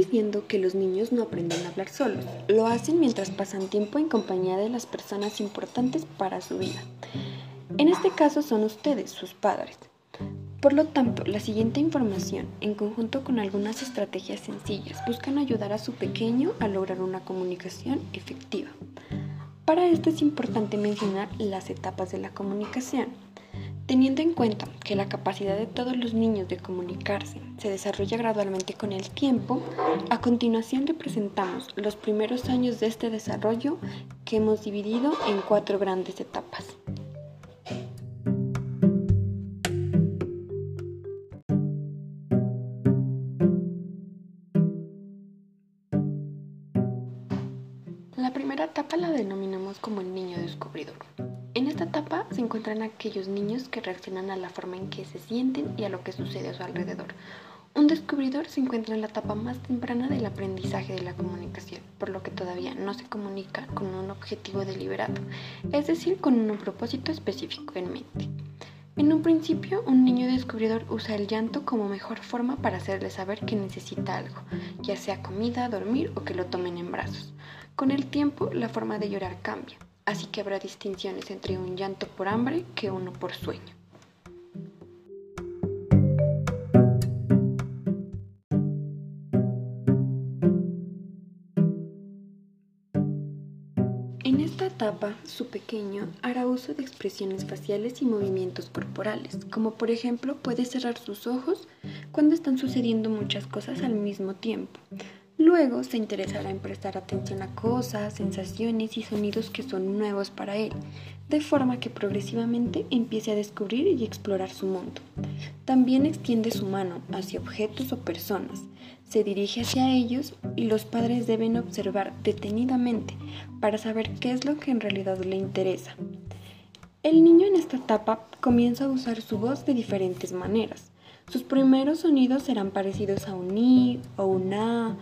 diciendo que los niños no aprenden a hablar solos, lo hacen mientras pasan tiempo en compañía de las personas importantes para su vida. En este caso son ustedes, sus padres. Por lo tanto, la siguiente información, en conjunto con algunas estrategias sencillas, buscan ayudar a su pequeño a lograr una comunicación efectiva. Para esto es importante mencionar las etapas de la comunicación. Teniendo en cuenta que la capacidad de todos los niños de comunicarse se desarrolla gradualmente con el tiempo, a continuación le presentamos los primeros años de este desarrollo que hemos dividido en cuatro grandes etapas. Encuentran aquellos niños que reaccionan a la forma en que se sienten y a lo que sucede a su alrededor. Un descubridor se encuentra en la etapa más temprana del aprendizaje de la comunicación, por lo que todavía no se comunica con un objetivo deliberado, es decir, con un propósito específico en mente. En un principio, un niño descubridor usa el llanto como mejor forma para hacerle saber que necesita algo, ya sea comida, dormir o que lo tomen en brazos. Con el tiempo, la forma de llorar cambia, así que habrá distinciones entre un llanto por hambre que uno por sueño. En esta etapa, su pequeño hará uso de expresiones faciales y movimientos corporales, como por ejemplo puede cerrar sus ojos cuando están sucediendo muchas cosas al mismo tiempo, Luego se interesará en prestar atención a cosas, sensaciones y sonidos que son nuevos para él, de forma que progresivamente empiece a descubrir y explorar su mundo. También extiende su mano hacia objetos o personas, se dirige hacia ellos y los padres deben observar detenidamente para saber qué es lo que en realidad le interesa. El niño en esta etapa comienza a usar su voz de diferentes maneras. Sus primeros sonidos serán parecidos a un i o un a,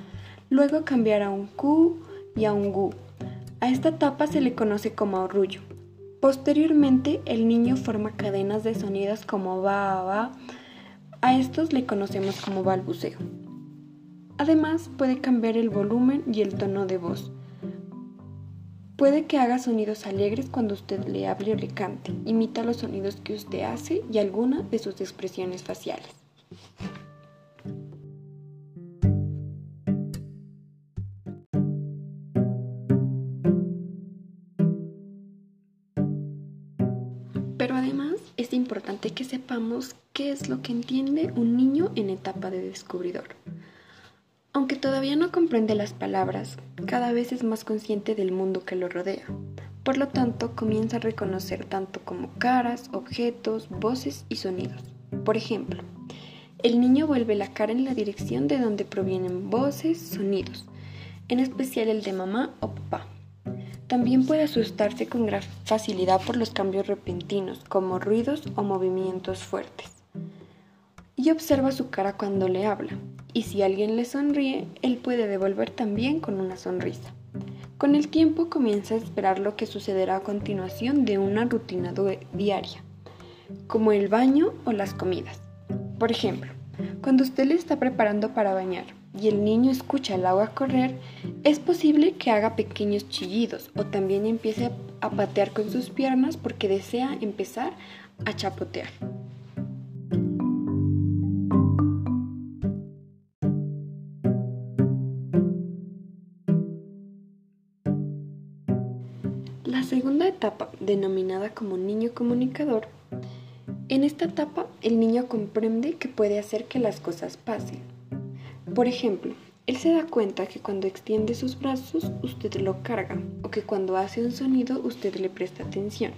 luego cambiar a un Q y a un GU. A esta etapa se le conoce como arrullo. Posteriormente, el niño forma cadenas de sonidos como va, va. A estos le conocemos como balbuceo. Además, puede cambiar el volumen y el tono de voz. Puede que haga sonidos alegres cuando usted le hable o le cante. Imita los sonidos que usted hace y alguna de sus expresiones faciales. Importante que sepamos qué es lo que entiende un niño en etapa de descubridor. Aunque todavía no comprende las palabras, cada vez es más consciente del mundo que lo rodea. Por lo tanto, comienza a reconocer tanto como caras, objetos, voces y sonidos. Por ejemplo, el niño vuelve la cara en la dirección de donde provienen voces, sonidos, en especial el de mamá o papá. También puede asustarse con gran facilidad por los cambios repentinos, como ruidos o movimientos fuertes. Y observa su cara cuando le habla, y si alguien le sonríe, él puede devolver también con una sonrisa. Con el tiempo comienza a esperar lo que sucederá a continuación de una rutina diaria, como el baño o las comidas. Por ejemplo, cuando usted le está preparando para bañar, y el niño escucha el agua correr, es posible que haga pequeños chillidos o también empiece a patear con sus piernas porque desea empezar a chapotear. La segunda etapa, denominada como niño comunicador, en esta etapa el niño comprende que puede hacer que las cosas pasen por ejemplo, él se da cuenta que cuando extiende sus brazos usted lo carga o que cuando hace un sonido usted le presta atención.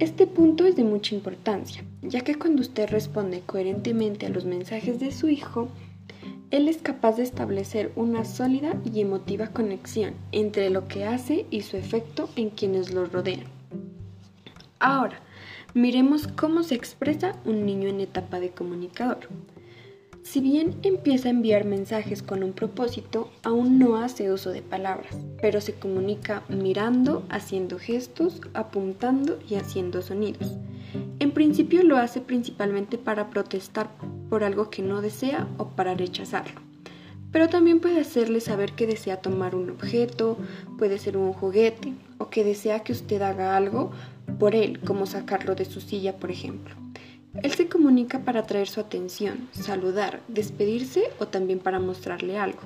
Este punto es de mucha importancia, ya que cuando usted responde coherentemente a los mensajes de su hijo, él es capaz de establecer una sólida y emotiva conexión entre lo que hace y su efecto en quienes lo rodean. Ahora, miremos cómo se expresa un niño en etapa de comunicador. Si bien empieza a enviar mensajes con un propósito, aún no hace uso de palabras, pero se comunica mirando, haciendo gestos, apuntando y haciendo sonidos. En principio lo hace principalmente para protestar por algo que no desea o para rechazarlo. Pero también puede hacerle saber que desea tomar un objeto, puede ser un juguete, o que desea que usted haga algo por él, como sacarlo de su silla, por ejemplo. Él se comunica para atraer su atención, saludar, despedirse o también para mostrarle algo.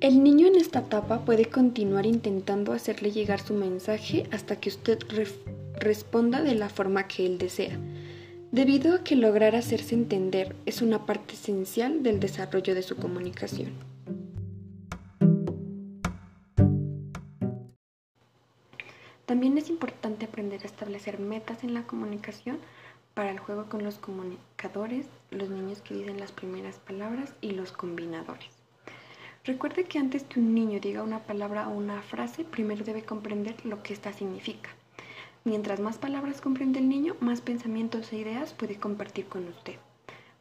El niño en esta etapa puede continuar intentando hacerle llegar su mensaje hasta que usted responda de la forma que él desea, debido a que lograr hacerse entender es una parte esencial del desarrollo de su comunicación. También es importante aprender a establecer metas en la comunicación para el juego con los comunicadores, los niños que dicen las primeras palabras y los combinadores. Recuerde que antes que un niño diga una palabra o una frase, primero debe comprender lo que ésta significa. Mientras más palabras comprende el niño, más pensamientos e ideas puede compartir con usted.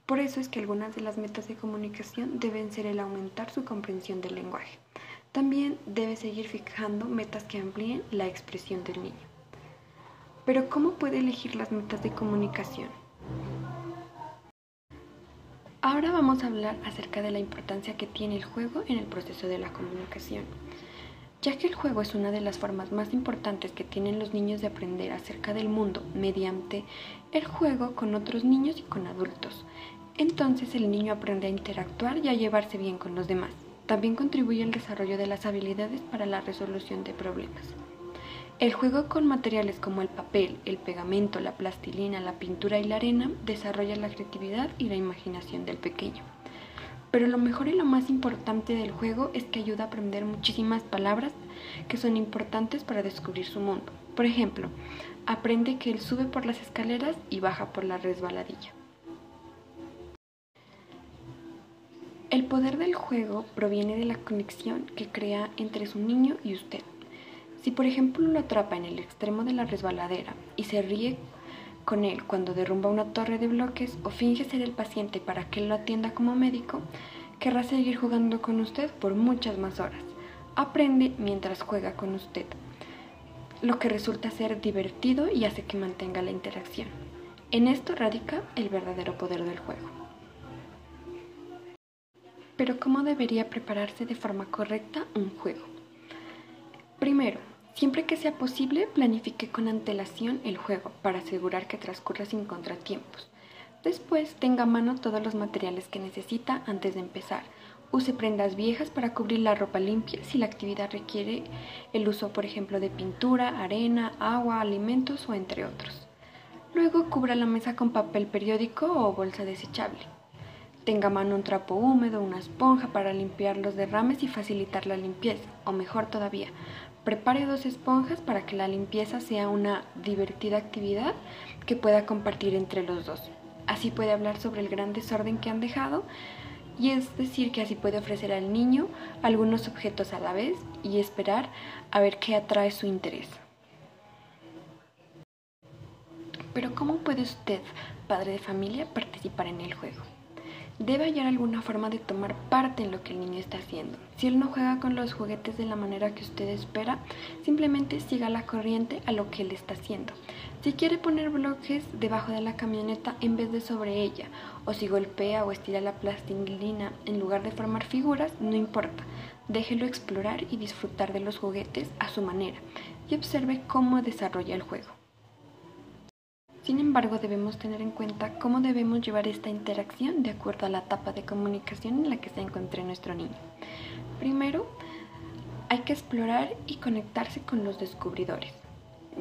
Por eso es que algunas de las metas de comunicación deben ser el aumentar su comprensión del lenguaje. También debe seguir fijando metas que amplíen la expresión del niño. Pero ¿cómo puede elegir las metas de comunicación? Ahora vamos a hablar acerca de la importancia que tiene el juego en el proceso de la comunicación. Ya que el juego es una de las formas más importantes que tienen los niños de aprender acerca del mundo mediante el juego con otros niños y con adultos. Entonces el niño aprende a interactuar y a llevarse bien con los demás. También contribuye al desarrollo de las habilidades para la resolución de problemas. El juego con materiales como el papel, el pegamento, la plastilina, la pintura y la arena desarrolla la creatividad y la imaginación del pequeño. Pero lo mejor y lo más importante del juego es que ayuda a aprender muchísimas palabras que son importantes para descubrir su mundo. Por ejemplo, aprende que él sube por las escaleras y baja por la resbaladilla. El poder del juego proviene de la conexión que crea entre su niño y usted. Si por ejemplo lo atrapa en el extremo de la resbaladera y se ríe con él cuando derrumba una torre de bloques o finge ser el paciente para que él lo atienda como médico, querrá seguir jugando con usted por muchas más horas. Aprende mientras juega con usted, lo que resulta ser divertido y hace que mantenga la interacción. En esto radica el verdadero poder del juego. Pero ¿cómo debería prepararse de forma correcta un juego? Primero, Siempre que sea posible, planifique con antelación el juego para asegurar que transcurra sin contratiempos. Después, tenga a mano todos los materiales que necesita antes de empezar. Use prendas viejas para cubrir la ropa limpia si la actividad requiere el uso, por ejemplo, de pintura, arena, agua, alimentos o entre otros. Luego, cubra la mesa con papel periódico o bolsa desechable. Tenga a mano un trapo húmedo, una esponja para limpiar los derrames y facilitar la limpieza, o mejor todavía, Prepare dos esponjas para que la limpieza sea una divertida actividad que pueda compartir entre los dos. Así puede hablar sobre el gran desorden que han dejado y es decir que así puede ofrecer al niño algunos objetos a la vez y esperar a ver qué atrae su interés. Pero ¿cómo puede usted, padre de familia, participar en el juego? Debe hallar alguna forma de tomar parte en lo que el niño está haciendo. Si él no juega con los juguetes de la manera que usted espera, simplemente siga la corriente a lo que él está haciendo. Si quiere poner bloques debajo de la camioneta en vez de sobre ella, o si golpea o estira la plastilina en lugar de formar figuras, no importa. Déjelo explorar y disfrutar de los juguetes a su manera y observe cómo desarrolla el juego. Sin embargo, debemos tener en cuenta cómo debemos llevar esta interacción de acuerdo a la etapa de comunicación en la que se encuentre nuestro niño. Primero, hay que explorar y conectarse con los descubridores,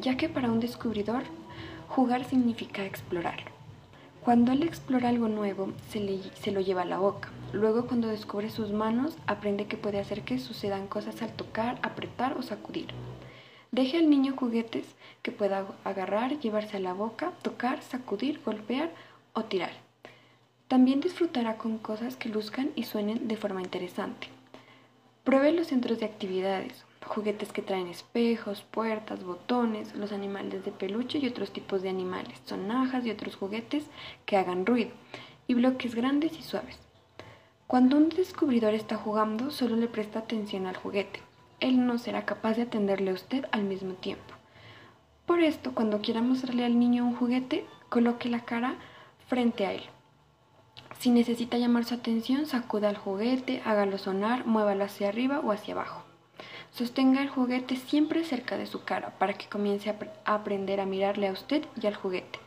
ya que para un descubridor, jugar significa explorar. Cuando él explora algo nuevo, se, se lo lleva a la boca. Luego, cuando descubre sus manos, aprende que puede hacer que sucedan cosas al tocar, apretar o sacudir. Deje al niño juguetes que pueda agarrar, llevarse a la boca, tocar, sacudir, golpear o tirar. También disfrutará con cosas que luzcan y suenen de forma interesante. Pruebe los centros de actividades, juguetes que traen espejos, puertas, botones, los animales de peluche y otros tipos de animales, sonajas y otros juguetes que hagan ruido, y bloques grandes y suaves. Cuando un descubridor está jugando, solo le presta atención al juguete él no será capaz de atenderle a usted al mismo tiempo. Por esto, cuando quiera mostrarle al niño un juguete, coloque la cara frente a él. Si necesita llamar su atención, sacuda el juguete, hágalo sonar, muévalo hacia arriba o hacia abajo. Sostenga el juguete siempre cerca de su cara para que comience a, aprender a mirarle a usted y al juguete.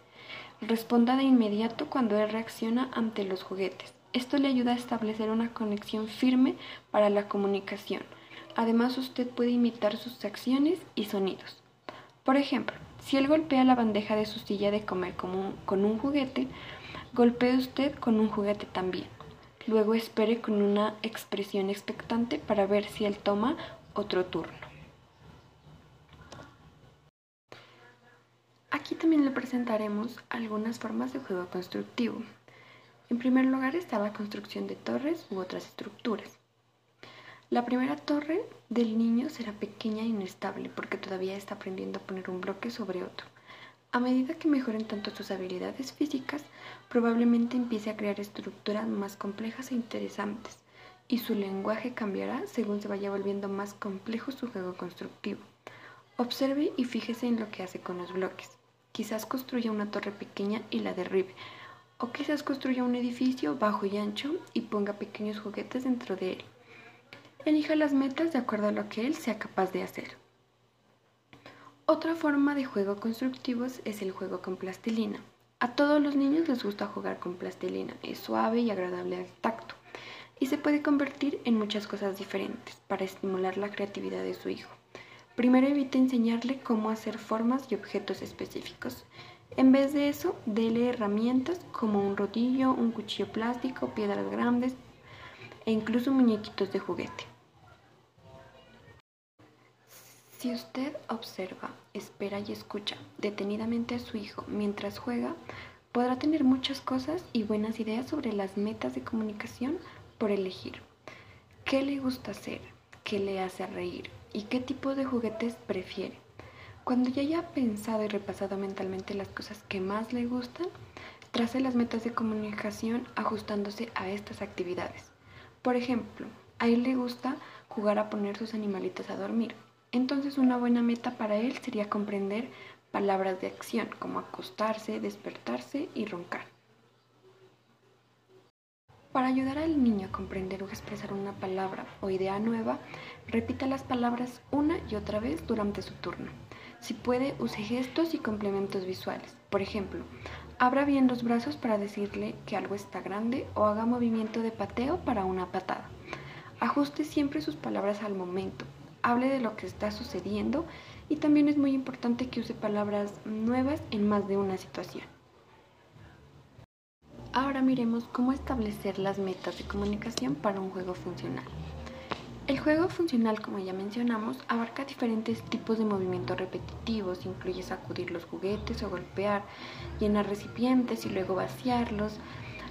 Responda de inmediato cuando él reacciona ante los juguetes. Esto le ayuda a establecer una conexión firme para la comunicación. Además, usted puede imitar sus acciones y sonidos. Por ejemplo, si él golpea la bandeja de su silla de comer con un juguete, golpee usted con un juguete también. Luego espere con una expresión expectante para ver si él toma otro turno. Aquí también le presentaremos algunas formas de juego constructivo. En primer lugar está la construcción de torres u otras estructuras. La primera torre del niño será pequeña e inestable porque todavía está aprendiendo a poner un bloque sobre otro. A medida que mejoren tanto sus habilidades físicas, probablemente empiece a crear estructuras más complejas e interesantes, y su lenguaje cambiará según se vaya volviendo más complejo su juego constructivo. Observe y fíjese en lo que hace con los bloques. Quizás construya una torre pequeña y la derribe, o quizás construya un edificio bajo y ancho y ponga pequeños juguetes dentro de él. Elija las metas de acuerdo a lo que él sea capaz de hacer. Otra forma de juego constructivos es el juego con plastilina. A todos los niños les gusta jugar con plastilina, es suave y agradable al tacto y se puede convertir en muchas cosas diferentes para estimular la creatividad de su hijo. Primero evite enseñarle cómo hacer formas y objetos específicos. En vez de eso, dele herramientas como un rodillo, un cuchillo plástico, piedras grandes e incluso muñequitos de juguete. Si usted observa, espera y escucha detenidamente a su hijo mientras juega, podrá tener muchas cosas y buenas ideas sobre las metas de comunicación por elegir. ¿Qué le gusta hacer? ¿Qué le hace reír? ¿Y qué tipo de juguetes prefiere? Cuando ya haya pensado y repasado mentalmente las cosas que más le gustan, trace las metas de comunicación ajustándose a estas actividades. Por ejemplo, a él le gusta jugar a poner sus animalitos a dormir. Entonces una buena meta para él sería comprender palabras de acción como acostarse, despertarse y roncar. Para ayudar al niño a comprender o expresar una palabra o idea nueva, repita las palabras una y otra vez durante su turno. Si puede, use gestos y complementos visuales. Por ejemplo, abra bien los brazos para decirle que algo está grande o haga movimiento de pateo para una patada. Ajuste siempre sus palabras al momento, hable de lo que está sucediendo y también es muy importante que use palabras nuevas en más de una situación. Ahora miremos cómo establecer las metas de comunicación para un juego funcional. El juego funcional, como ya mencionamos, abarca diferentes tipos de movimientos repetitivos, incluye sacudir los juguetes o golpear, llenar recipientes y luego vaciarlos.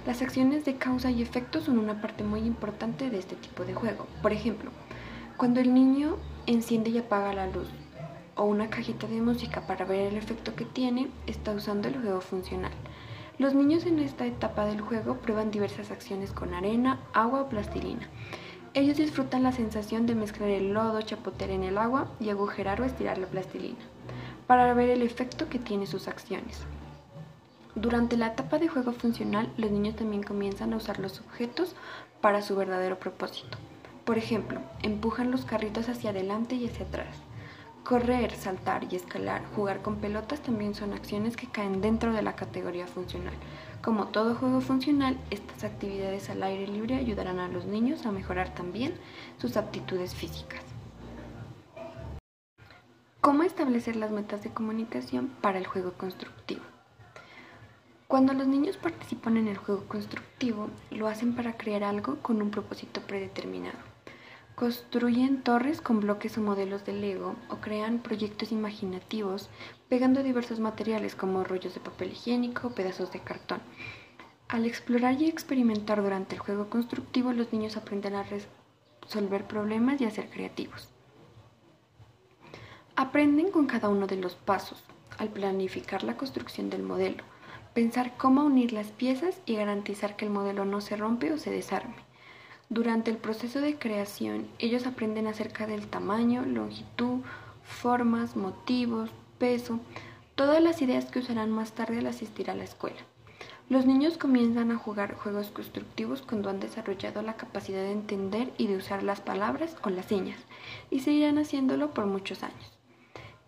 Las acciones de causa y efecto son una parte muy importante de este tipo de juego. Por ejemplo, cuando el niño enciende y apaga la luz o una cajita de música para ver el efecto que tiene, está usando el juego funcional. Los niños en esta etapa del juego prueban diversas acciones con arena, agua o plastilina. Ellos disfrutan la sensación de mezclar el lodo, chapotear en el agua y agujerar o estirar la plastilina, para ver el efecto que tiene sus acciones. Durante la etapa de juego funcional, los niños también comienzan a usar los objetos para su verdadero propósito. Por ejemplo, empujan los carritos hacia adelante y hacia atrás. Correr, saltar y escalar, jugar con pelotas también son acciones que caen dentro de la categoría funcional. Como todo juego funcional, estas actividades al aire libre ayudarán a los niños a mejorar también sus aptitudes físicas. ¿Cómo establecer las metas de comunicación para el juego constructivo? Cuando los niños participan en el juego constructivo, lo hacen para crear algo con un propósito predeterminado. Construyen torres con bloques o modelos de Lego o crean proyectos imaginativos pegando diversos materiales como rollos de papel higiénico o pedazos de cartón. Al explorar y experimentar durante el juego constructivo, los niños aprenden a resolver problemas y a ser creativos. Aprenden con cada uno de los pasos, al planificar la construcción del modelo, pensar cómo unir las piezas y garantizar que el modelo no se rompe o se desarme. Durante el proceso de creación, ellos aprenden acerca del tamaño, longitud, formas, motivos, peso, todas las ideas que usarán más tarde al asistir a la escuela. Los niños comienzan a jugar juegos constructivos cuando han desarrollado la capacidad de entender y de usar las palabras o las señas, y seguirán haciéndolo por muchos años.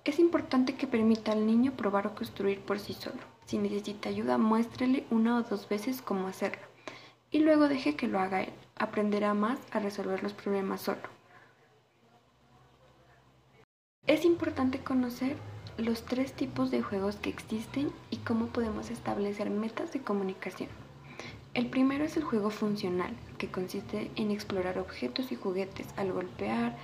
Es importante que permita al niño probar o construir por sí solo. Si necesita ayuda, muéstrele una o dos veces cómo hacerlo, y luego deje que lo haga él. Aprenderá más a resolver los problemas solo. Es importante conocer los tres tipos de juegos que existen y cómo podemos establecer metas de comunicación. El primero es el juego funcional, que consiste en explorar objetos y juguetes al golpear,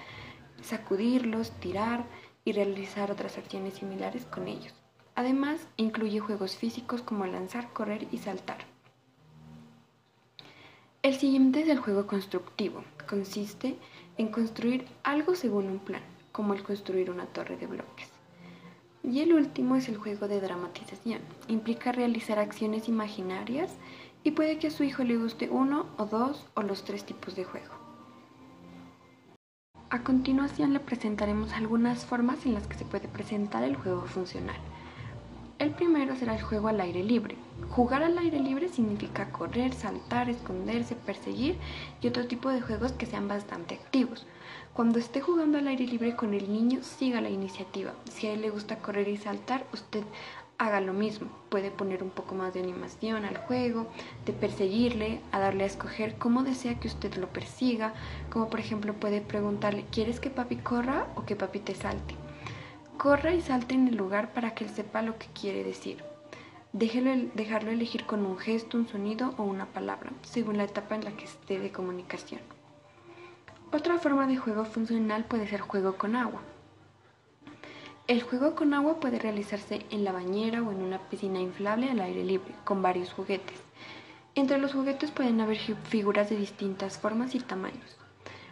sacudirlos, tirar y realizar otras acciones similares con ellos. Además, incluye juegos físicos como lanzar, correr y saltar. El siguiente es el juego constructivo. Consiste en construir algo según un plan, como el construir una torre de bloques. Y el último es el juego de dramatización. Implica realizar acciones imaginarias y puede que a su hijo le guste uno o dos o los tres tipos de juego. A continuación le presentaremos algunas formas en las que se puede presentar el juego funcional. El primero será el juego al aire libre. Jugar al aire libre significa correr, saltar, esconderse, perseguir y otro tipo de juegos que sean bastante activos. Cuando esté jugando al aire libre con el niño, siga la iniciativa. Si a él le gusta correr y saltar, usted haga lo mismo. Puede poner un poco más de animación al juego, de perseguirle, a darle a escoger cómo desea que usted lo persiga, como por ejemplo puede preguntarle, ¿quieres que papi corra o que papi te salte? Corra y salte en el lugar para que él sepa lo que quiere decir. Déjelo, dejarlo elegir con un gesto, un sonido o una palabra, según la etapa en la que esté de comunicación. Otra forma de juego funcional puede ser juego con agua. El juego con agua puede realizarse en la bañera o en una piscina inflable al aire libre, con varios juguetes. Entre los juguetes pueden haber figuras de distintas formas y tamaños.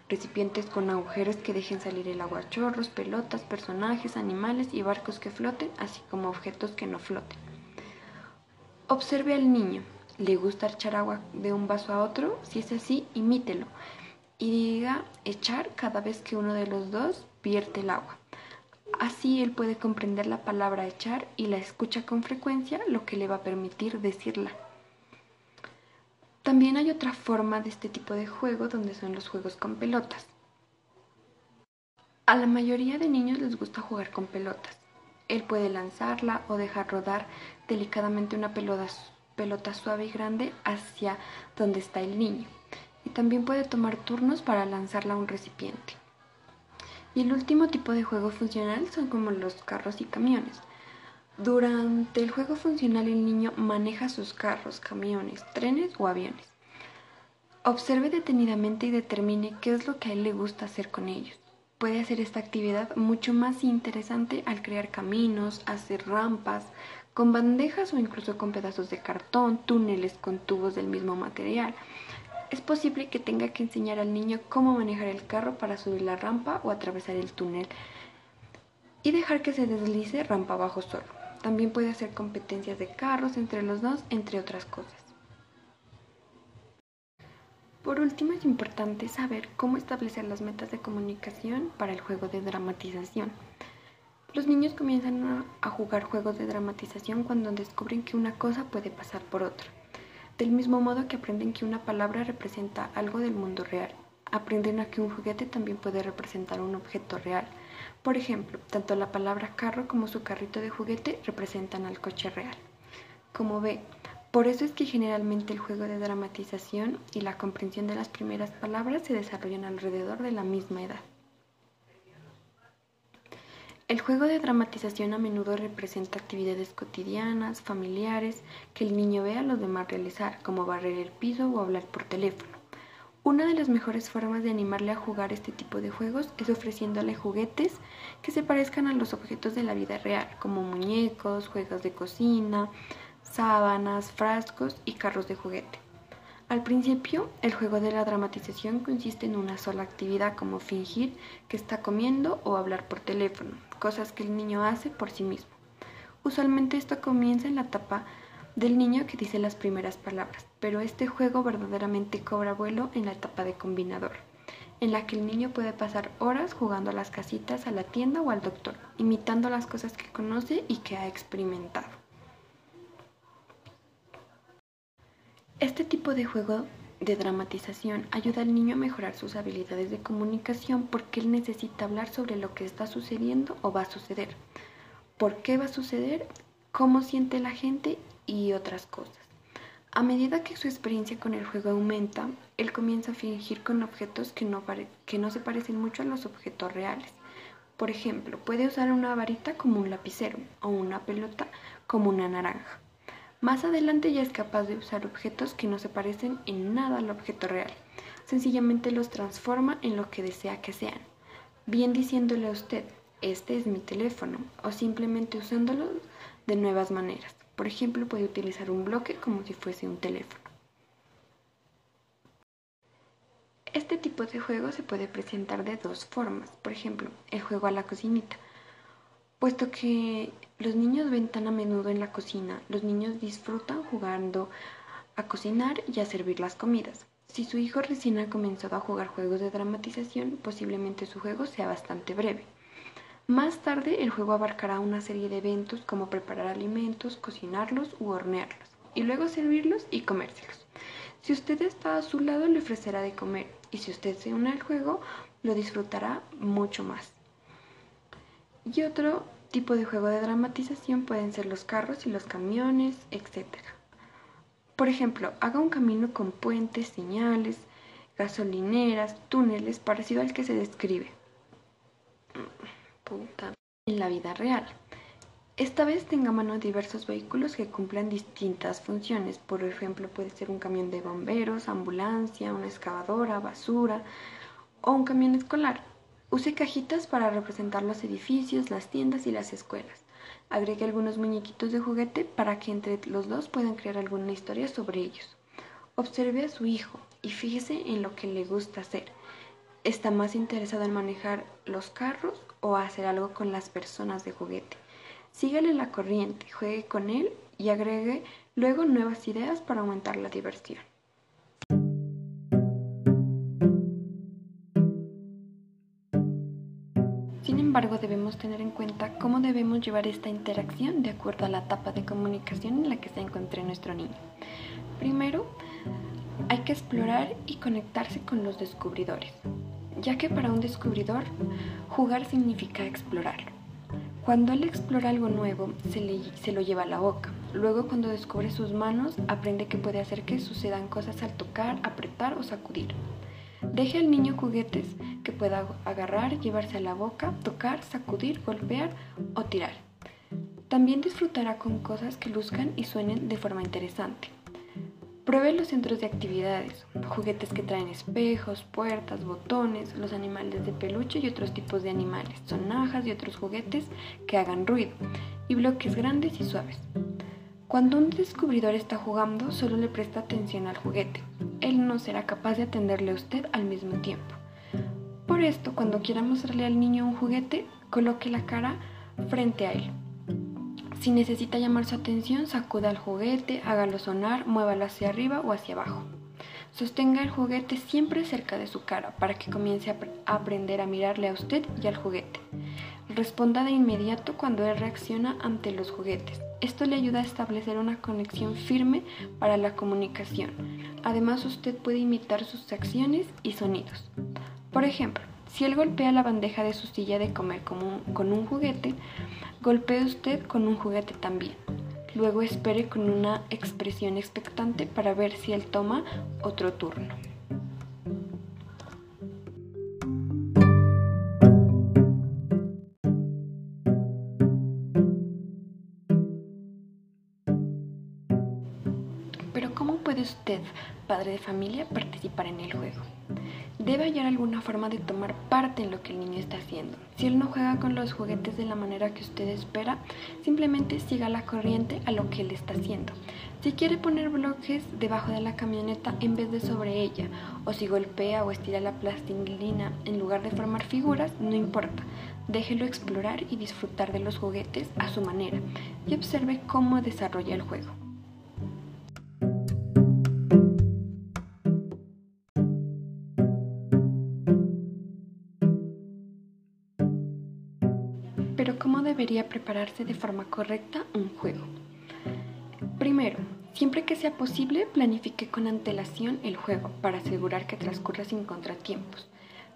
Recipientes con agujeros que dejen salir el agua chorros, pelotas, personajes, animales y barcos que floten, así como objetos que no floten. Observe al niño. ¿Le gusta echar agua de un vaso a otro? Si es así, imítelo y diga echar cada vez que uno de los dos vierte el agua. Así él puede comprender la palabra echar y la escucha con frecuencia, lo que le va a permitir decirla. También hay otra forma de este tipo de juego donde son los juegos con pelotas. A la mayoría de niños les gusta jugar con pelotas. Él puede lanzarla o dejar rodar delicadamente una pelota, suave y grande hacia donde está el niño y también puede tomar turnos para lanzarla a un recipiente. Y el último tipo de juego funcional son como los carros y camiones. Durante el juego funcional el niño maneja sus carros, camiones, trenes o aviones. Observe detenidamente y determine qué es lo que a él le gusta hacer con ellos. Puede hacer esta actividad mucho más interesante al crear caminos, hacer rampas, con bandejas o incluso con pedazos de cartón, túneles con tubos del mismo material, es posible que tenga que enseñar al niño cómo manejar el carro para subir la rampa o atravesar el túnel y dejar que se deslice rampa abajo solo. También puede hacer competencias de carros entre los dos, entre otras cosas. Por último, es importante saber cómo establecer las metas de comunicación para el juego de dramatización. Los niños comienzan a jugar juegos de dramatización cuando descubren que una cosa puede pasar por otra. Del mismo modo que aprenden que una palabra representa algo del mundo real, aprenden a que un juguete también puede representar un objeto real. Por ejemplo, tanto la palabra carro como su carrito de juguete representan al coche real. Como ve, por eso es que generalmente el juego de dramatización y la comprensión de las primeras palabras se desarrollan alrededor de la misma edad. El juego de dramatización a menudo representa actividades cotidianas, familiares, que el niño ve a los demás realizar, como barrer el piso o hablar por teléfono. Una de las mejores formas de animarle a jugar este tipo de juegos es ofreciéndole juguetes que se parezcan a los objetos de la vida real, como muñecos, juegos de cocina, sábanas, frascos y carros de juguete. Al principio, el juego de la dramatización consiste en una sola actividad como fingir que está comiendo o hablar por teléfono, cosas que el niño hace por sí mismo. Usualmente esto comienza en la etapa del niño que dice las primeras palabras, pero este juego verdaderamente cobra vuelo en la etapa de combinador, en la que el niño puede pasar horas jugando a las casitas, a la tienda o al doctor, imitando las cosas que conoce y que ha experimentado. Este tipo de juego de dramatización ayuda al niño a mejorar sus habilidades de comunicación porque él necesita hablar sobre lo que está sucediendo o va a suceder, por qué va a suceder, cómo siente la gente y otras cosas. A medida que su experiencia con el juego aumenta, él comienza a fingir con objetos que no, que no se parecen mucho a los objetos reales. Por ejemplo, puede usar una varita como un lapicero o una pelota como una naranja. Más adelante ya es capaz de usar objetos que no se parecen en nada al objeto real. Sencillamente los transforma en lo que desea que sean. Bien diciéndole a usted, este es mi teléfono, o simplemente usándolo de nuevas maneras. Por ejemplo, puede utilizar un bloque como si fuese un teléfono. Este tipo de juego se puede presentar de dos formas. Por ejemplo, el juego a la cocinita. Puesto que los niños ven tan a menudo en la cocina, los niños disfrutan jugando a cocinar y a servir las comidas. Si su hijo recién ha comenzado a jugar juegos de dramatización, posiblemente su juego sea bastante breve. Más tarde, el juego abarcará una serie de eventos como preparar alimentos, cocinarlos u hornearlos, y luego servirlos y comérselos. Si usted está a su lado, le ofrecerá de comer, y si usted se une al juego, lo disfrutará mucho más. Y otro tipo de juego de dramatización pueden ser los carros y los camiones, etc. Por ejemplo, haga un camino con puentes, señales, gasolineras, túneles, parecido al que se describe en la vida real. Esta vez tenga a mano diversos vehículos que cumplan distintas funciones. Por ejemplo, puede ser un camión de bomberos, ambulancia, una excavadora, basura o un camión escolar. Use cajitas para representar los edificios, las tiendas y las escuelas. Agregue algunos muñequitos de juguete para que entre los dos puedan crear alguna historia sobre ellos. Observe a su hijo y fíjese en lo que le gusta hacer. ¿Está más interesado en manejar los carros o hacer algo con las personas de juguete? Sígale la corriente, juegue con él y agregue luego nuevas ideas para aumentar la diversión. Embargo, debemos tener en cuenta cómo debemos llevar esta interacción de acuerdo a la etapa de comunicación en la que se encuentre nuestro niño. Primero, hay que explorar y conectarse con los descubridores, ya que para un descubridor, jugar significa explorar. Cuando él explora algo nuevo, se, se lo lleva a la boca. Luego, cuando descubre sus manos, aprende que puede hacer que sucedan cosas al tocar, apretar o sacudir. Deje al niño juguetes que pueda agarrar, llevarse a la boca, tocar, sacudir, golpear o tirar. También disfrutará con cosas que luzcan y suenen de forma interesante. Pruebe los centros de actividades, juguetes que traen espejos, puertas, botones, los animales de peluche y otros tipos de animales, sonajas y otros juguetes que hagan ruido, y bloques grandes y suaves. Cuando un descubridor está jugando, solo le presta atención al juguete. Él no será capaz de atenderle a usted al mismo tiempo. Por esto, cuando quiera mostrarle al niño un juguete, coloque la cara frente a él. Si necesita llamar su atención, sacuda el juguete, hágalo sonar, muévalo hacia arriba o hacia abajo. Sostenga el juguete siempre cerca de su cara para que comience a aprender a mirarle a usted y al juguete. Responda de inmediato cuando él reacciona ante los juguetes. Esto le ayuda a establecer una conexión firme para la comunicación. Además, usted puede imitar sus acciones y sonidos. Por ejemplo, si él golpea la bandeja de su silla de comer con un, juguete, golpee usted con un juguete también. Luego espere con una expresión expectante para ver si él toma otro turno. Padre de familia, participar en el juego. Debe hallar alguna forma de tomar parte en lo que el niño está haciendo. Si él no juega con los juguetes de la manera que usted espera, simplemente siga la corriente a lo que él está haciendo. Si quiere poner bloques debajo de la camioneta en vez de sobre ella, o si golpea o estira la plastilina en lugar de formar figuras, no importa. Déjelo explorar y disfrutar de los juguetes a su manera y observe cómo desarrolla el juego. Debería prepararse de forma correcta un juego? Primero, Siempre que sea posible, planifique con antelación el juego para asegurar que transcurra sin contratiempos.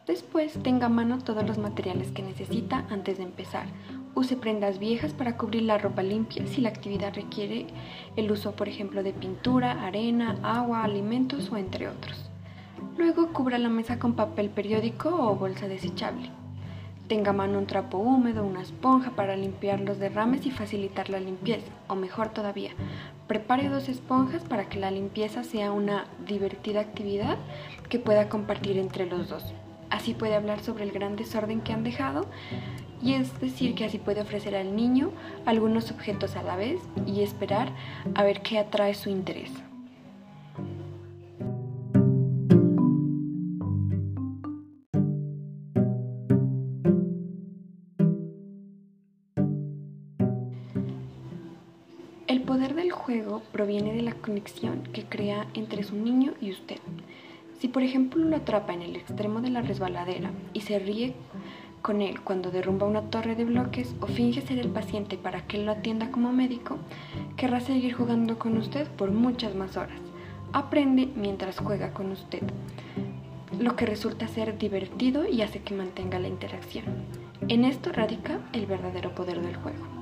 Después, tenga a mano todos los materiales que necesita antes de empezar. Use prendas viejas para cubrir la ropa limpia si la actividad requiere el uso, por ejemplo, de pintura, arena, agua, alimentos o entre otros. Luego, cubra la mesa con papel periódico o bolsa desechable. Tenga a mano un trapo húmedo, una esponja para limpiar los derrames y facilitar la limpieza, o mejor todavía, prepare dos esponjas para que la limpieza sea una divertida actividad que pueda compartir entre los dos. Así puede hablar sobre el gran desorden que han dejado y es decir que así puede ofrecer al niño algunos objetos a la vez y esperar a ver qué atrae su interés. Juego proviene de la conexión que crea entre su niño y usted. Si por ejemplo lo atrapa en el extremo de la resbaladera y se ríe con él cuando derrumba una torre de bloques o finge ser el paciente para que él lo atienda como médico, querrá seguir jugando con usted por muchas más horas. Aprende mientras juega con usted, lo que resulta ser divertido y hace que mantenga la interacción. En esto radica el verdadero poder del juego.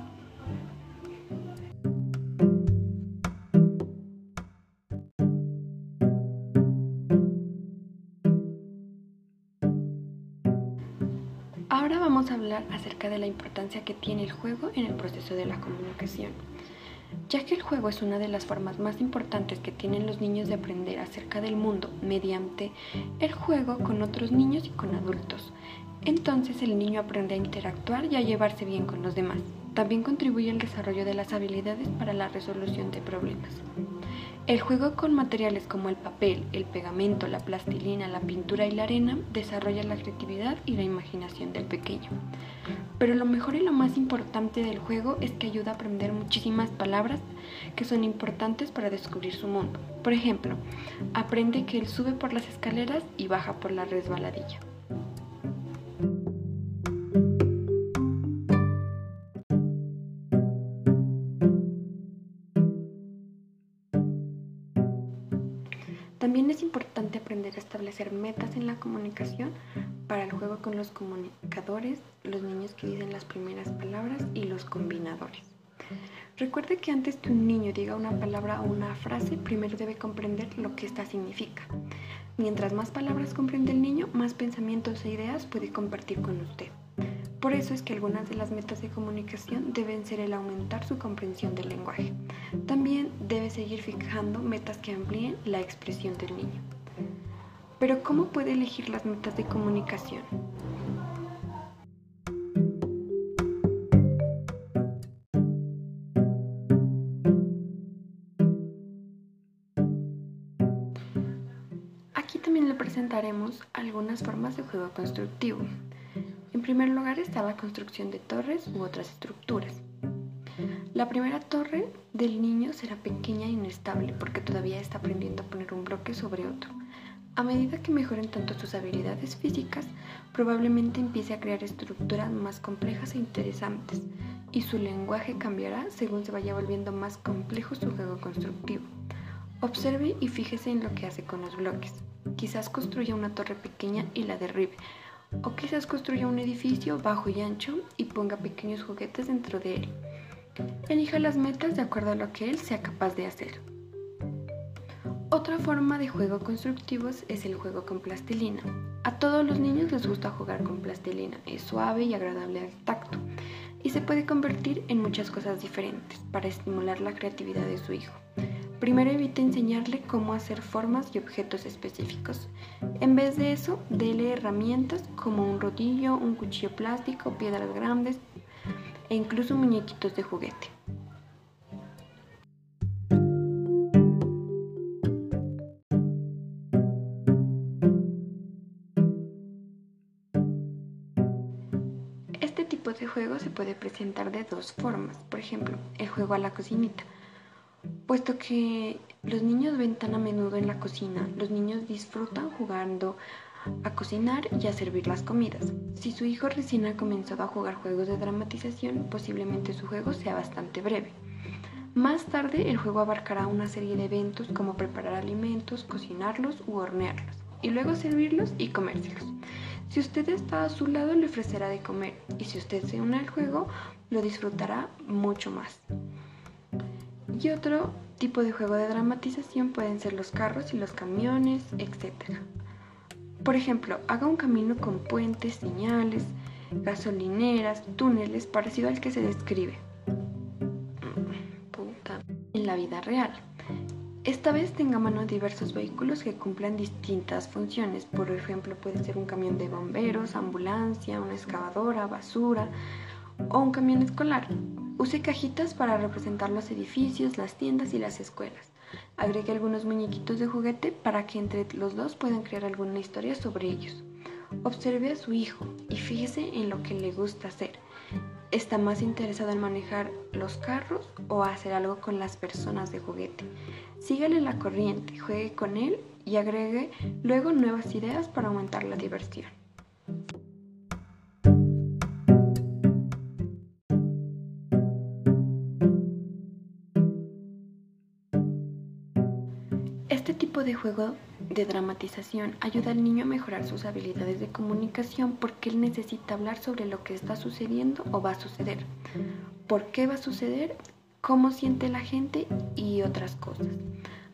Vamos a hablar acerca de la importancia que tiene el juego en el proceso de la comunicación, ya que el juego es una de las formas más importantes que tienen los niños de aprender acerca del mundo mediante el juego con otros niños y con adultos. Entonces el niño aprende a interactuar y a llevarse bien con los demás. También contribuye al desarrollo de las habilidades para la resolución de problemas. El juego con materiales como el papel, el pegamento, la plastilina, la pintura y la arena desarrolla la creatividad y la imaginación del pequeño. Pero lo mejor y lo más importante del juego es que ayuda a aprender muchísimas palabras que son importantes para descubrir su mundo. Por ejemplo, aprende que él sube por las escaleras y baja por la resbaladilla. También es importante aprender a establecer metas en la comunicación para el juego con los comunicadores, los niños que dicen las primeras palabras y los combinadores. Recuerde que antes que un niño diga una palabra o una frase, primero debe comprender lo que ésta significa. Mientras más palabras comprende el niño, más pensamientos e ideas puede compartir con usted. Por eso es que algunas de las metas de comunicación deben ser el aumentar su comprensión del lenguaje. También debe seguir fijando metas que amplíen la expresión del niño. Pero ¿cómo puede elegir las metas de comunicación? Aquí también le presentaremos algunas formas de juego constructivo. Primer lugar está la construcción de torres u otras estructuras. La primera torre del niño será pequeña e inestable porque todavía está aprendiendo a poner un bloque sobre otro. A medida que mejoren tanto sus habilidades físicas, probablemente empiece a crear estructuras más complejas e interesantes, y su lenguaje cambiará según se vaya volviendo más complejo su juego constructivo. Observe y fíjese en lo que hace con los bloques. Quizás construya una torre pequeña y la derribe, o quizás construya un edificio bajo y ancho y ponga pequeños juguetes dentro de él. Elija las metas de acuerdo a lo que él sea capaz de hacer. Otra forma de juego constructivos es el juego con plastilina. A todos los niños les gusta jugar con plastilina, es suave y agradable al tacto y se puede convertir en muchas cosas diferentes para estimular la creatividad de su hijo. Primero evite enseñarle cómo hacer formas y objetos específicos. En vez de eso, dele herramientas como un rodillo, un cuchillo plástico, piedras grandes e incluso muñequitos de juguete. Este tipo de juego se puede presentar de dos formas. Por ejemplo, el juego a la cocinita puesto que los niños ven tan a menudo en la cocina, los niños disfrutan jugando a cocinar y a servir las comidas. Si su hijo recién ha comenzado a jugar juegos de dramatización, posiblemente su juego sea bastante breve. Más tarde el juego abarcará una serie de eventos como preparar alimentos, cocinarlos u hornearlos, y luego servirlos y comérselos. Si usted está a su lado le ofrecerá de comer, y si usted se une al juego lo disfrutará mucho más. Y otro tipo de juego de dramatización pueden ser los carros y los camiones, etc. Por ejemplo, haga un camino con puentes, señales, gasolineras, túneles, parecido al que se describe en la vida real. Esta vez tenga a mano diversos vehículos que cumplan distintas funciones. Por ejemplo, puede ser un camión de bomberos, ambulancia, una excavadora, basura o un camión escolar. Use cajitas para representar los edificios, las tiendas y las escuelas. Agregue algunos muñequitos de juguete para que entre los dos puedan crear alguna historia sobre ellos. Observe a su hijo y fíjese en lo que le gusta hacer está más interesado en manejar los carros o hacer algo con las personas de juguete. Sígale la corriente, juegue con él y agregue luego nuevas ideas para aumentar la diversión. Este tipo de juego de dramatización ayuda al niño a mejorar sus habilidades de comunicación porque él necesita hablar sobre lo que está sucediendo o va a suceder, por qué va a suceder, cómo siente la gente y otras cosas.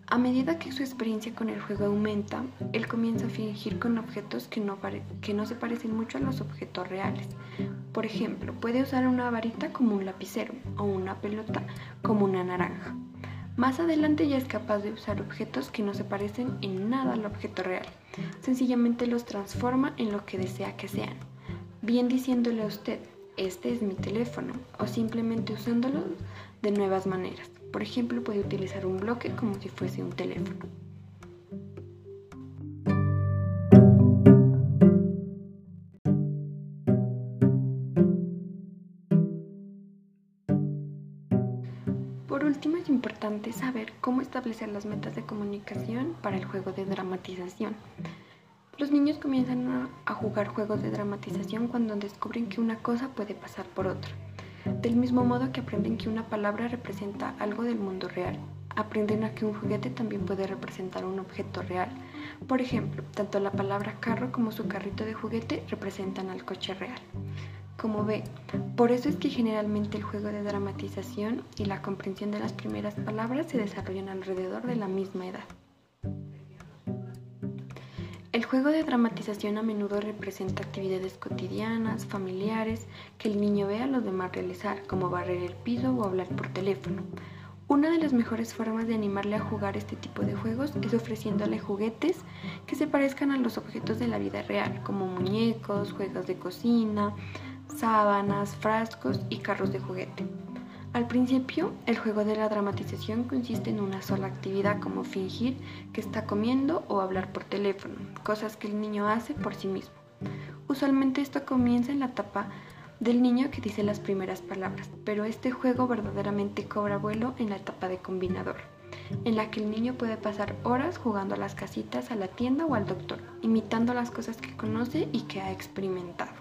A medida que su experiencia con el juego aumenta, él comienza a fingir con objetos que no, que no se parecen mucho a los objetos reales. Por ejemplo, puede usar una varita como un lapicero o una pelota como una naranja. Más adelante ya es capaz de usar objetos que no se parecen en nada al objeto real. Sencillamente los transforma en lo que desea que sean. Bien diciéndole a usted, este es mi teléfono, o simplemente usándolo de nuevas maneras. Por ejemplo, puede utilizar un bloque como si fuese un teléfono. Importante saber cómo establecer las metas de comunicación para el juego de dramatización. Los niños comienzan a jugar juegos de dramatización cuando descubren que una cosa puede pasar por otra. Del mismo modo que aprenden que una palabra representa algo del mundo real, aprenden a que un juguete también puede representar un objeto real. Por ejemplo, tanto la palabra carro como su carrito de juguete representan al coche real como ve. Por eso es que generalmente el juego de dramatización y la comprensión de las primeras palabras se desarrollan alrededor de la misma edad. El juego de dramatización a menudo representa actividades cotidianas, familiares, que el niño ve a los demás realizar, como barrer el piso o hablar por teléfono. Una de las mejores formas de animarle a jugar este tipo de juegos es ofreciéndole juguetes que se parezcan a los objetos de la vida real, como muñecos, juegos de cocina, sábanas, frascos y carros de juguete. Al principio, el juego de la dramatización consiste en una sola actividad como fingir que está comiendo o hablar por teléfono, cosas que el niño hace por sí mismo. Usualmente esto comienza en la etapa del niño que dice las primeras palabras, pero este juego verdaderamente cobra vuelo en la etapa de combinador, en la que el niño puede pasar horas jugando a las casitas, a la tienda o al doctor, imitando las cosas que conoce y que ha experimentado.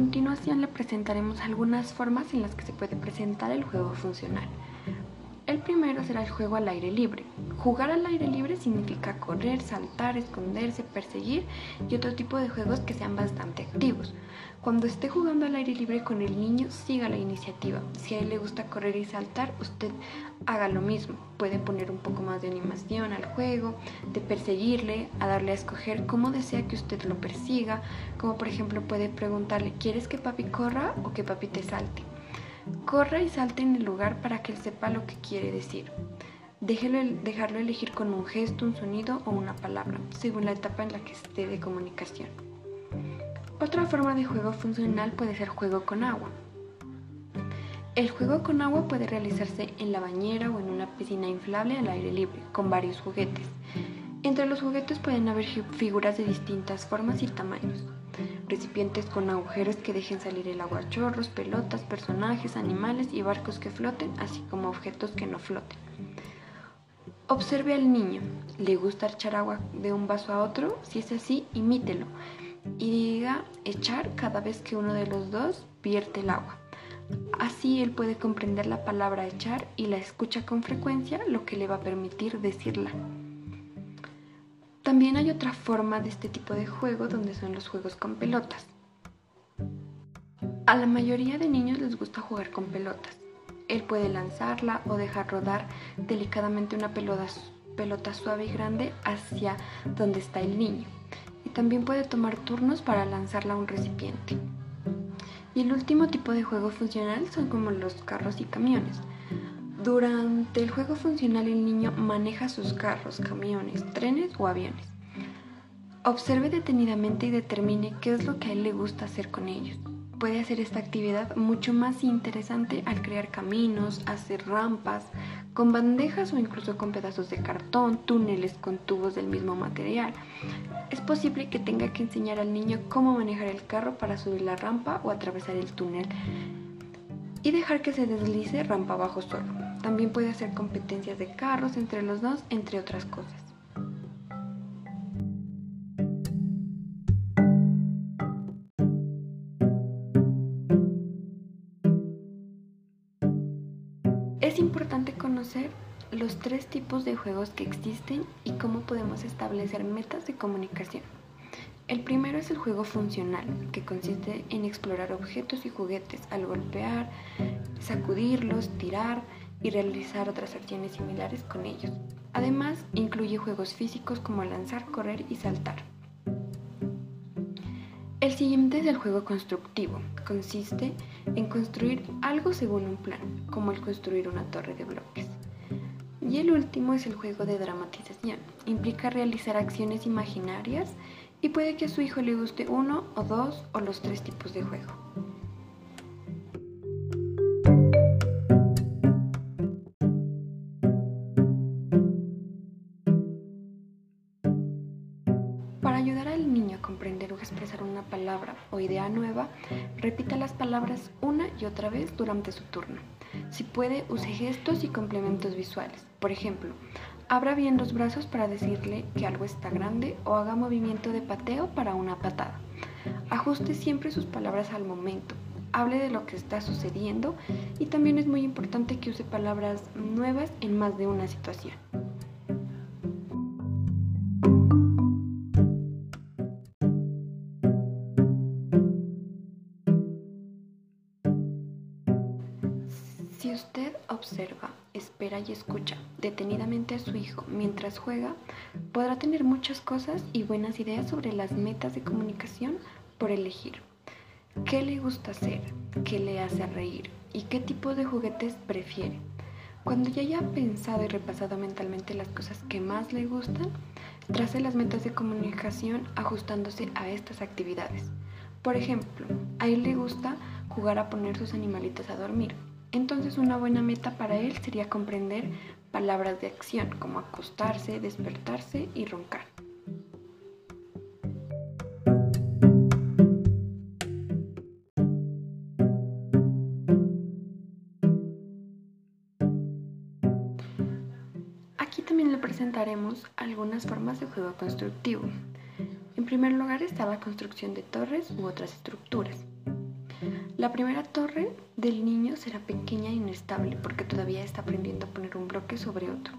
Le presentaremos algunas formas en las que se puede presentar el juego funcional. El primero será el juego al aire libre. Jugar al aire libre significa correr, saltar, esconderse, perseguir y otro tipo de juegos que sean bastante activos. Cuando esté jugando al aire libre con el niño, siga la iniciativa. Si a él le gusta correr y saltar, usted haga lo mismo. Puede poner un poco más de animación al juego, de perseguirle, a darle a escoger cómo desea que usted lo persiga, como por ejemplo puede preguntarle, ¿quieres que papi corra o que papi te salte? Corra y salte en el lugar para que él sepa lo que quiere decir. Déjelo, dejarlo elegir con un gesto, un sonido o una palabra, según la etapa en la que esté de comunicación. Otra forma de juego funcional puede ser juego con agua. El juego con agua puede realizarse en la bañera o en una piscina inflable al aire libre, con varios juguetes. Entre los juguetes pueden haber figuras de distintas formas y tamaños recipientes con agujeros que dejen salir el agua, chorros, pelotas, personajes, animales y barcos que floten, así como objetos que no floten. Observe al niño. ¿Le gusta echar agua de un vaso a otro? Si es así, imítelo. Y diga echar cada vez que uno de los dos vierte el agua. Así él puede comprender la palabra echar y la escucha con frecuencia, lo que le va a permitir decirla. También hay otra forma de este tipo de juego donde son los juegos con pelotas. A la mayoría de niños les gusta jugar con pelotas. Él puede lanzarla o dejar rodar delicadamente una pelota, suave y grande hacia donde está el niño. Y también puede tomar turnos para lanzarla a un recipiente. Y el último tipo de juego funcional son como los carros y camiones. Durante el juego funcional el niño maneja sus carros, camiones, trenes o aviones. Observe detenidamente y determine qué es lo que a él le gusta hacer con ellos puede hacer esta actividad mucho más interesante al crear caminos, hacer rampas con bandejas o incluso con pedazos de cartón, túneles con tubos del mismo material. Es posible que tenga que enseñar al niño cómo manejar el carro para subir la rampa o atravesar el túnel y dejar que se deslice rampa abajo solo. También puede hacer competencias de carros entre los dos, entre otras cosas. Conocer los tres tipos de juegos que existen y cómo podemos establecer metas de comunicación. El primero es el juego funcional, que consiste en explorar objetos y juguetes al golpear, sacudirlos, tirar y realizar otras acciones similares con ellos. Además, incluye juegos físicos como lanzar, correr y saltar. El siguiente es el juego constructivo. Consiste en construir algo según un plan, como el construir una torre de bloques. Y el último es el juego de dramatización. Implica realizar acciones imaginarias y puede que a su hijo le guste uno o dos o los tres tipos de juego. Para ayudar al niño a comprender o expresar una palabra o idea nueva, repita las palabras una y otra vez durante su turno. Si puede, use gestos y complementos visuales. Por ejemplo, abra bien los brazos para decirle que algo está grande o haga movimiento de pateo para una patada. Ajuste siempre sus palabras al momento. Hable de lo que está sucediendo y también es muy importante que use palabras nuevas en más de una situación. Observa, espera y escucha detenidamente a su hijo mientras juega, podrá tener muchas cosas y buenas ideas sobre las metas de comunicación por elegir. ¿Qué le gusta hacer? ¿Qué le hace reír? ¿Y qué tipo de juguetes prefiere? Cuando ya haya pensado y repasado mentalmente las cosas que más le gustan, trace las metas de comunicación ajustándose a estas actividades. Por ejemplo, a él le gusta jugar a poner sus animalitos a dormir entonces una buena meta para él sería comprender palabras de acción como acostarse, despertarse y roncar. Aquí también le presentaremos algunas formas de juego constructivo. En primer lugar está la construcción de torres u otras estructuras. La primera torre del niño será pequeña e inestable porque todavía está aprendiendo a poner un bloque sobre otro.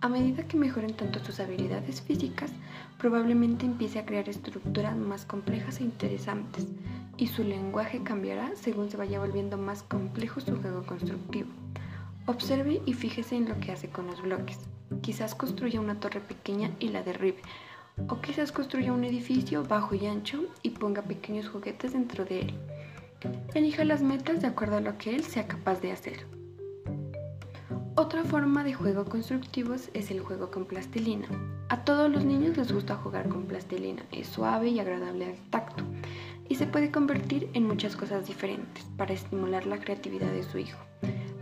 A medida que mejoren tanto sus habilidades físicas, probablemente empiece a crear estructuras más complejas e interesantes, y su lenguaje cambiará según se vaya volviendo más complejo su juego constructivo. Observe y fíjese en lo que hace con los bloques. Quizás construya una torre pequeña y la derribe, o quizás construya un edificio bajo y ancho y ponga pequeños juguetes dentro de él. Elija las metas de acuerdo a lo que él sea capaz de hacer. Otra forma de juego constructivo es el juego con plastilina. A todos los niños les gusta jugar con plastilina, es suave y agradable al tacto y se puede convertir en muchas cosas diferentes para estimular la creatividad de su hijo.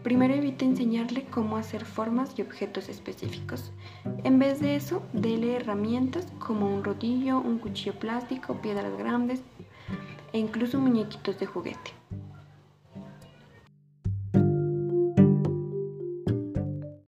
Primero evite enseñarle cómo hacer formas y objetos específicos. En vez de eso, dele herramientas como un rodillo, un cuchillo plástico, piedras grandes, e incluso muñequitos de juguete.